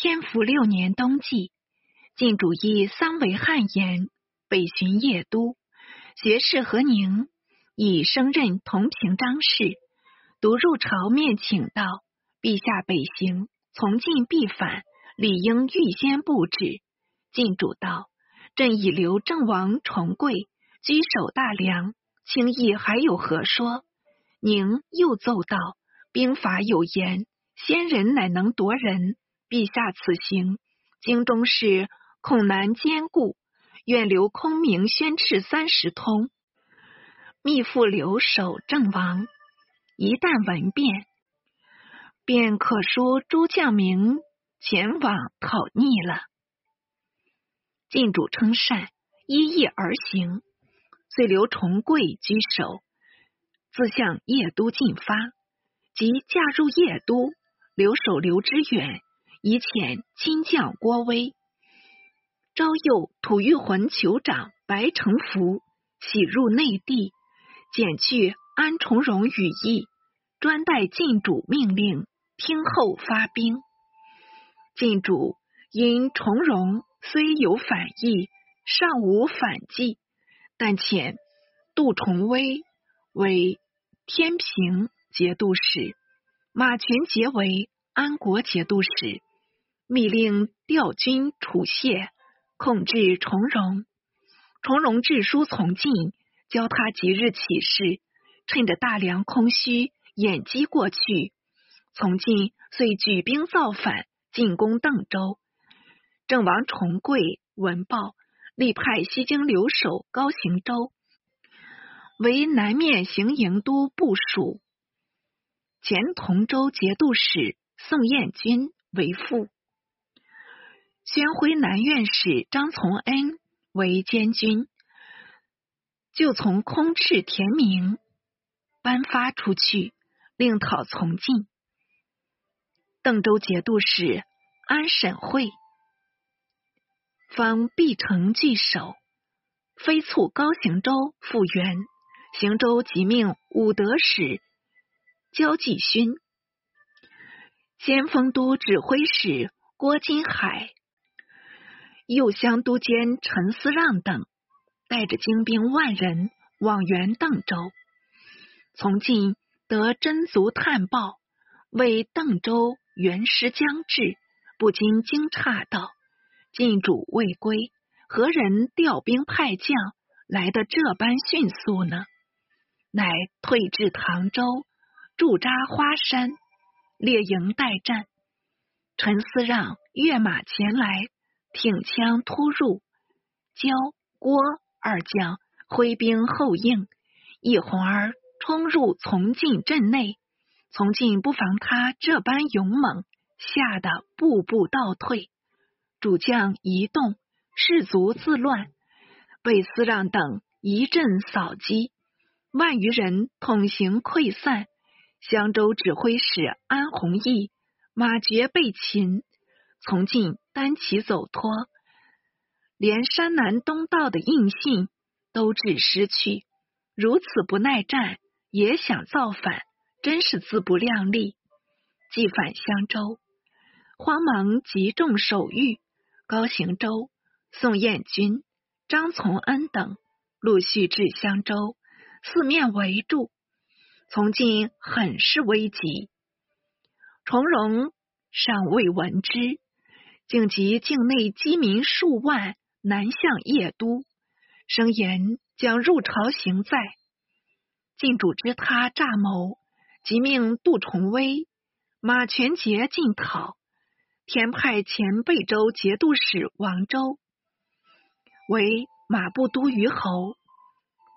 天福六年冬季，晋主义桑维汉言北巡邺都，学士何宁以升任同平章事，独入朝面请道：“陛下北行，从进必反，理应预先布置。”晋主道：“朕已留郑王重贵居守大梁，轻易还有何说？”宁又奏道：“兵法有言，先人乃能夺人。”陛下此行，京中事恐难兼顾，愿留空明宣敕三十通，密付留守郑王。一旦闻变，便可书诸将名前往讨逆了。晋主称善，依议而行，遂留重贵居守，自向邺都进发。即驾入邺都，留守刘知远。以遣亲将郭威，昭诱吐谷浑酋长白承福喜入内地，减去安重荣羽翼，专待晋主命令，听候发兵。晋主因重荣虽有反意，尚无反计，但遣杜重威为天平节度使，马全杰为安国节度使。密令调军楚谢，控制重荣。重荣致书从进，教他即日起事，趁着大梁空虚，掩击过去。从进遂举兵造反，进攻邓州。郑王重贵闻报，立派西京留守高行周为南面行营都部署，前同州节度使宋彦军为副。宣徽南院使张从恩为监军，就从空赤田明颁发出去，令讨从进。邓州节度使安审会方必城据守，飞促高行州复原。行州即命武德使焦继勋、先锋都指挥使郭金海。右乡都监陈思让等带着精兵万人往援邓州，从进得真足探报，为邓州援师将至，不禁惊诧道：“晋主未归，何人调兵派将来的这般迅速呢？”乃退至唐州，驻扎花山，列营待战。陈思让跃马前来。挺枪突入，焦郭二将挥兵后应，一哄儿冲入从进阵内。从进不防他这般勇猛，吓得步步倒退。主将一动，士卒自乱，被司让等一阵扫击，万余人统行溃散。襄州指挥使安弘毅、马绝被擒。从进单骑走脱，连山南东道的印信都致失去。如此不耐战，也想造反，真是自不量力。既返襄州，慌忙集众守御。高行周、宋彦军、张从恩等陆续至襄州，四面围住。从今很是危急，重荣尚未闻之。竟及境内饥民数万南向邺都，声言将入朝行在。晋主知他诈谋，即命杜重威、马全节进讨，天派前贝州节度使王周为马步都虞侯。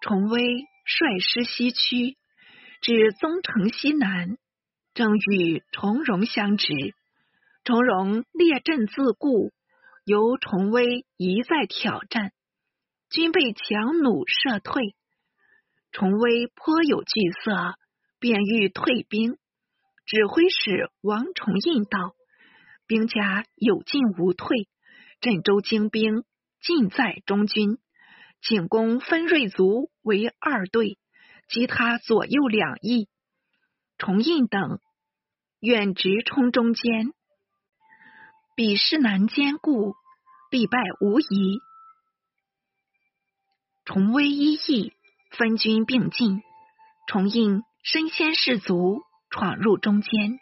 重威率师西驱，至宗城西南，正与重荣相执。重荣列阵自固，由重威一再挑战，均被强弩射退。重威颇有惧色，便欲退兵。指挥使王重印道：“兵家有进无退，镇州精兵尽在中军，请攻分锐卒为二队，击他左右两翼。重印等愿直冲中间。”彼势难兼顾，必败无疑。崇威一役，分军并进，重应身先士卒，闯入中间。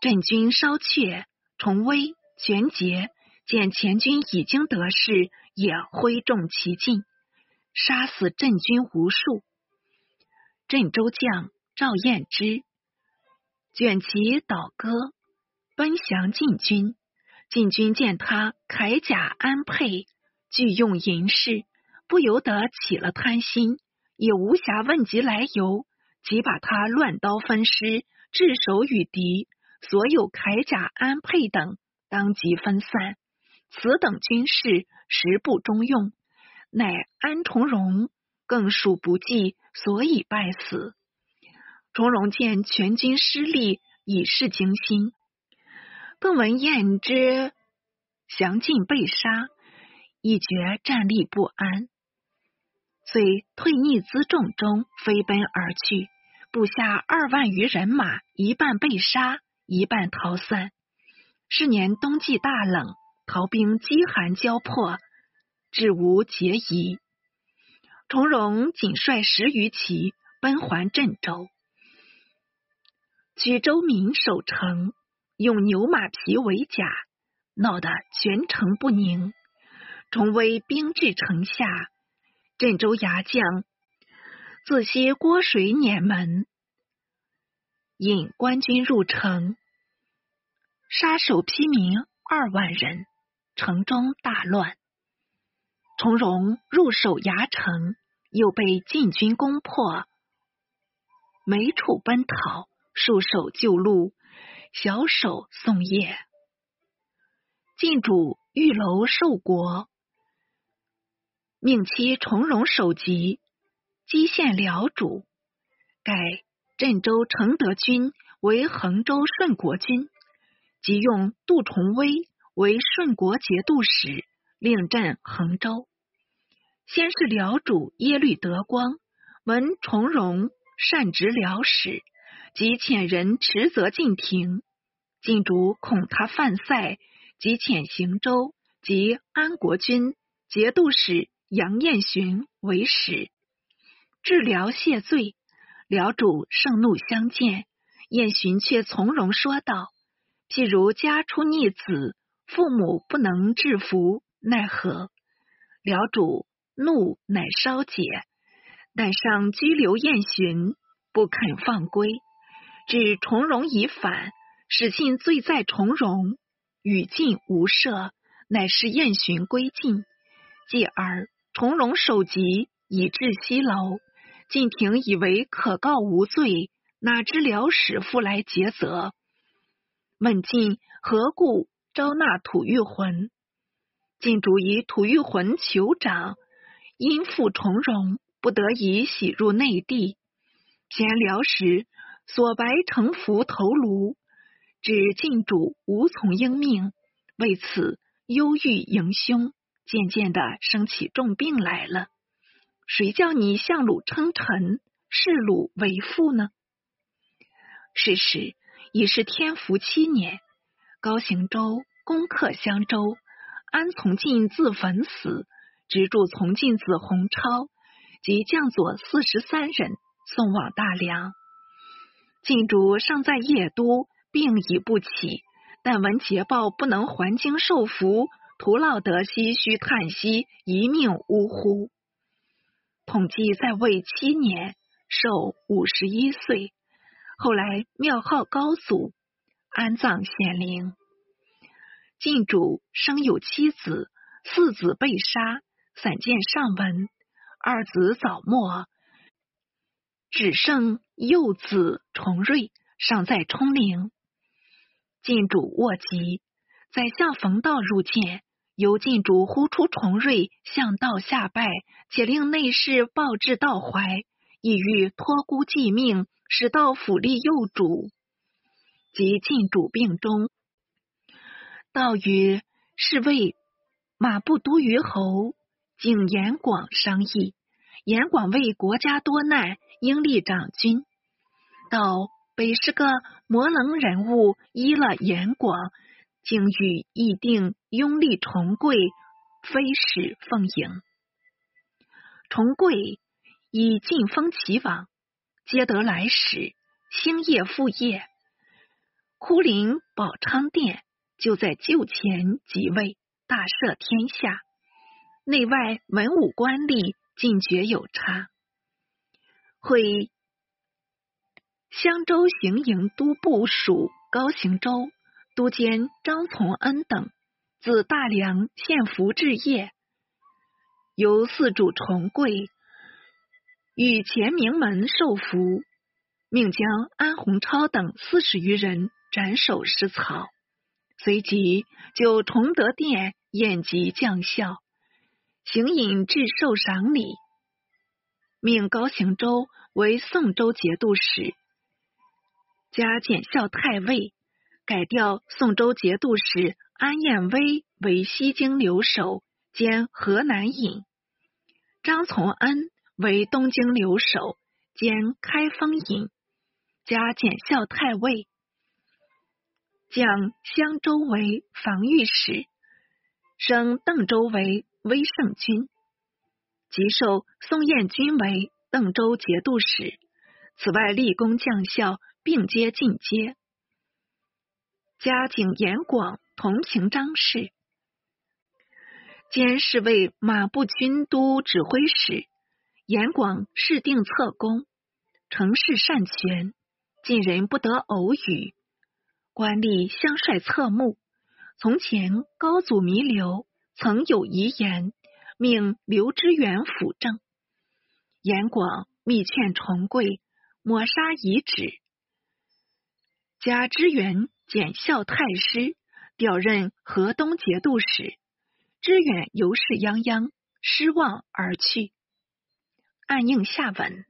镇军稍却，崇威全节见前军已经得势，也挥众齐进，杀死镇军无数。镇州将赵彦之卷旗倒戈，奔降晋军。晋军见他铠甲安配，俱用银饰，不由得起了贪心，也无暇问及来由，即把他乱刀分尸，置首与敌。所有铠甲安配等，当即分散。此等军士实不中用，乃安重荣更属不济，所以败死。重荣见全军失利，已是惊心。更闻燕之降晋被杀，已觉战力不安，遂退逆辎重中飞奔而去。部下二万余人马，一半被杀，一半逃散。是年冬季大冷，逃兵饥寒交迫，至无节仪。重荣仅率十余骑奔还郑州，举州民守城。用牛马皮为甲，闹得全城不宁。崇威兵至城下，镇州牙将自西郭水撵门，引官军入城，杀首披民二万人，城中大乱。从容入守牙城，又被晋军攻破，每处奔逃，束手就戮。小手送业，晋主玉楼寿国，命其从容首级，击献辽主，改镇州承德军为衡州顺国军，即用杜重威为顺国节度使，令镇衡州。先是辽主耶律德光闻崇荣善执辽史。即遣人持责进庭，晋主恐他犯塞，即遣行州及安国君节度使杨彦寻为使，治辽谢罪。辽主盛怒相见，彦寻却从容说道：“譬如家出逆子，父母不能制服，奈何？”辽主怒乃稍解，但上拘留彦寻，不肯放归。指重荣已反，使信罪在重荣，与晋无涉，乃是燕寻归晋。继而重荣首级以至西楼，晋廷以为可告无罪，哪知辽使复来诘责。问晋何故招纳吐玉魂？晋主以吐玉魂求长，因父重荣，不得已徙入内地。前辽时。所白城服头颅，指晋主无从应命，为此忧郁迎凶，渐渐的生起重病来了。谁叫你向鲁称臣，视鲁为父呢？是时已是天福七年，高行周攻克襄州，安从进自焚死，直助从进子洪超及将佐四十三人送往大梁。晋主尚在邺都，病已不起，但闻捷报不能还京受福，徒劳得唏嘘叹息，一命呜呼。统计在位七年，寿五十一岁。后来庙号高祖，安葬显陵。晋主生有七子，四子被杀，散见上文；二子早没。只剩幼子重瑞尚在冲陵，晋主卧疾，宰相冯道入见，由晋主呼出重瑞向道下拜，且令内侍报至道怀，意欲托孤继命，使道辅立幼主。及晋主病终，道曰侍卫马不都于侯景延广商议，严广为国家多难。应立长君，道北是个模棱人物，依了严广，竟欲议定拥立重贵，非使奉迎。重贵以晋封齐王，皆得来使，兴业复业。枯陵宝昌殿就在旧前即位，大赦天下，内外文武官吏尽绝有差。会襄州行营都部署高行周、都监张从恩等，自大梁献俘至业，由四主重贵与前名门受俘，命将安洪超等四十余人斩首食草，随即就崇德殿宴集将校，行引至受赏礼。命高行周为宋州节度使，加检校太尉，改调宋州节度使安彦威为西京留守兼河南尹，张从恩为东京留守兼开封尹，加检校太尉，降襄州为防御使，升邓州为威胜军。即授宋彦军为邓州节度使，此外立功将校并皆进阶。嘉景严广同平章事，兼侍卫马步军都指挥使。严广事定策功，成事善权，近人不得偶语。官吏相率侧目。从前高祖弥留，曾有遗言。命刘知远辅政，严广密劝重贵抹杀遗旨，加知远检校太师，调任河东节度使。知远由是泱泱失望而去。暗应下文。